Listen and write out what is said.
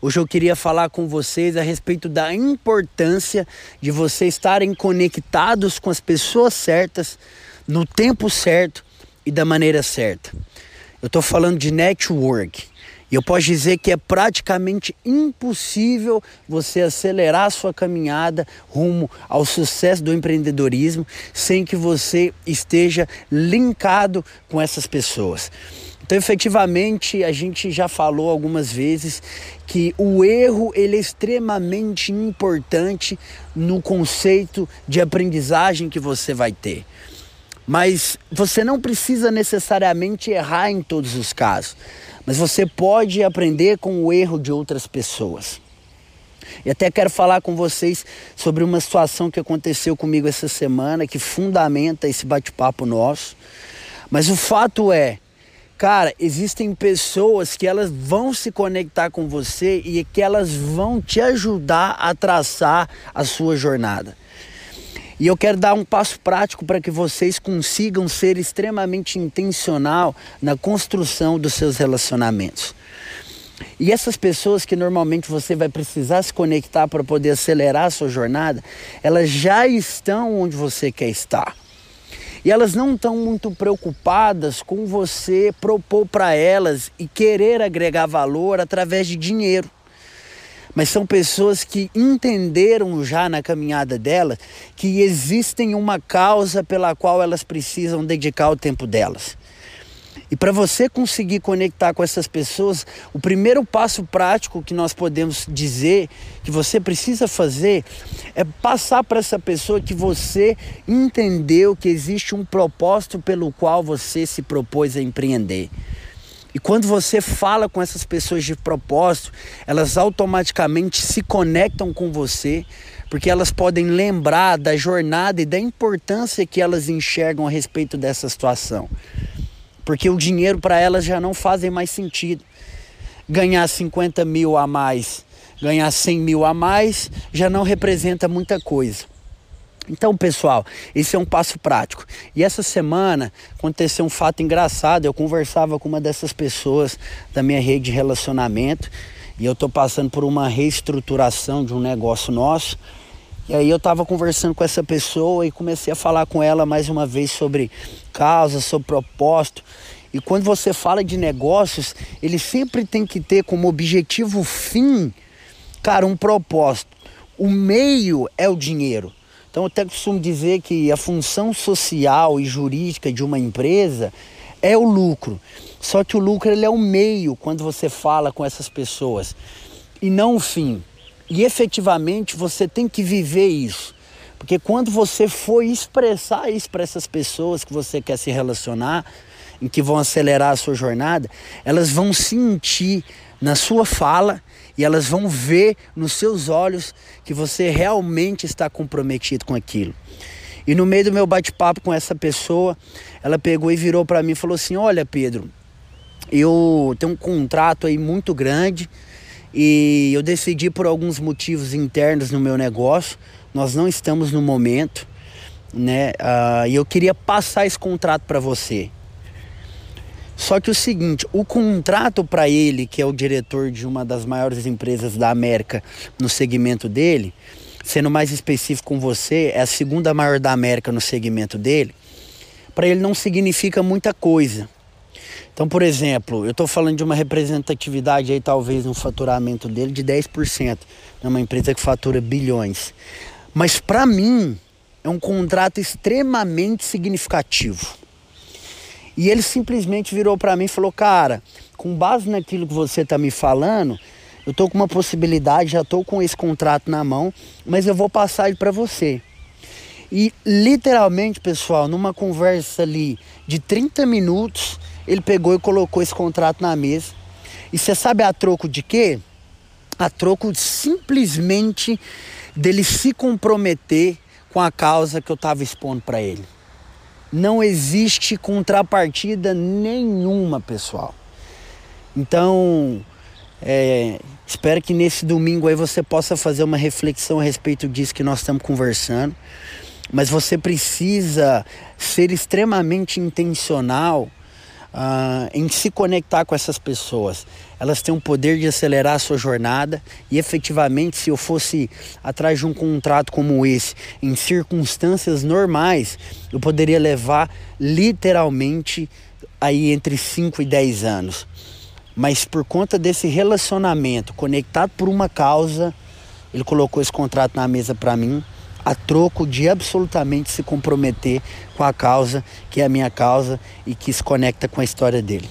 Hoje eu queria falar com vocês a respeito da importância de vocês estarem conectados com as pessoas certas, no tempo certo e da maneira certa. Eu estou falando de network. E eu posso dizer que é praticamente impossível você acelerar a sua caminhada rumo ao sucesso do empreendedorismo sem que você esteja linkado com essas pessoas. Então, efetivamente, a gente já falou algumas vezes que o erro ele é extremamente importante no conceito de aprendizagem que você vai ter. Mas você não precisa necessariamente errar em todos os casos, mas você pode aprender com o erro de outras pessoas. E até quero falar com vocês sobre uma situação que aconteceu comigo essa semana que fundamenta esse bate-papo nosso. Mas o fato é, Cara, existem pessoas que elas vão se conectar com você e que elas vão te ajudar a traçar a sua jornada. E eu quero dar um passo prático para que vocês consigam ser extremamente intencional na construção dos seus relacionamentos. E essas pessoas que normalmente você vai precisar se conectar para poder acelerar a sua jornada, elas já estão onde você quer estar. E elas não estão muito preocupadas com você propor para elas e querer agregar valor através de dinheiro. Mas são pessoas que entenderam já na caminhada delas que existem uma causa pela qual elas precisam dedicar o tempo delas. E para você conseguir conectar com essas pessoas, o primeiro passo prático que nós podemos dizer que você precisa fazer é passar para essa pessoa que você entendeu que existe um propósito pelo qual você se propôs a empreender. E quando você fala com essas pessoas de propósito, elas automaticamente se conectam com você, porque elas podem lembrar da jornada e da importância que elas enxergam a respeito dessa situação porque o dinheiro para elas já não fazem mais sentido. Ganhar 50 mil a mais, ganhar 100 mil a mais, já não representa muita coisa. Então, pessoal, esse é um passo prático. E essa semana aconteceu um fato engraçado. Eu conversava com uma dessas pessoas da minha rede de relacionamento e eu estou passando por uma reestruturação de um negócio nosso. E aí eu estava conversando com essa pessoa e comecei a falar com ela mais uma vez sobre causa, sobre propósito. E quando você fala de negócios, ele sempre tem que ter como objetivo fim, cara, um propósito. O meio é o dinheiro. Então eu até costumo dizer que a função social e jurídica de uma empresa é o lucro. Só que o lucro ele é o meio quando você fala com essas pessoas e não o fim. E efetivamente você tem que viver isso. Porque quando você for expressar isso para essas pessoas que você quer se relacionar, em que vão acelerar a sua jornada, elas vão sentir na sua fala e elas vão ver nos seus olhos que você realmente está comprometido com aquilo. E no meio do meu bate-papo com essa pessoa, ela pegou e virou para mim e falou assim: Olha, Pedro, eu tenho um contrato aí muito grande e eu decidi por alguns motivos internos no meu negócio, nós não estamos no momento, né? Uh, e eu queria passar esse contrato para você. Só que o seguinte, o contrato para ele, que é o diretor de uma das maiores empresas da América no segmento dele, sendo mais específico com você, é a segunda maior da América no segmento dele, para ele não significa muita coisa. Então, por exemplo, eu estou falando de uma representatividade aí, talvez, no faturamento dele de 10%. É uma empresa que fatura bilhões. Mas para mim, é um contrato extremamente significativo. E ele simplesmente virou para mim e falou: Cara, com base naquilo que você está me falando, eu estou com uma possibilidade, já estou com esse contrato na mão, mas eu vou passar ele para você. E literalmente, pessoal, numa conversa ali de 30 minutos, ele pegou e colocou esse contrato na mesa. E você sabe a troco de quê? A troco simplesmente dele se comprometer com a causa que eu estava expondo para ele. Não existe contrapartida nenhuma, pessoal. Então, é, espero que nesse domingo aí você possa fazer uma reflexão a respeito disso que nós estamos conversando. Mas você precisa ser extremamente intencional uh, em se conectar com essas pessoas. elas têm o poder de acelerar a sua jornada e efetivamente se eu fosse atrás de um contrato como esse, em circunstâncias normais, eu poderia levar literalmente aí entre 5 e 10 anos. Mas por conta desse relacionamento conectado por uma causa, ele colocou esse contrato na mesa para mim a troco de absolutamente se comprometer com a causa que é a minha causa e que se conecta com a história dele.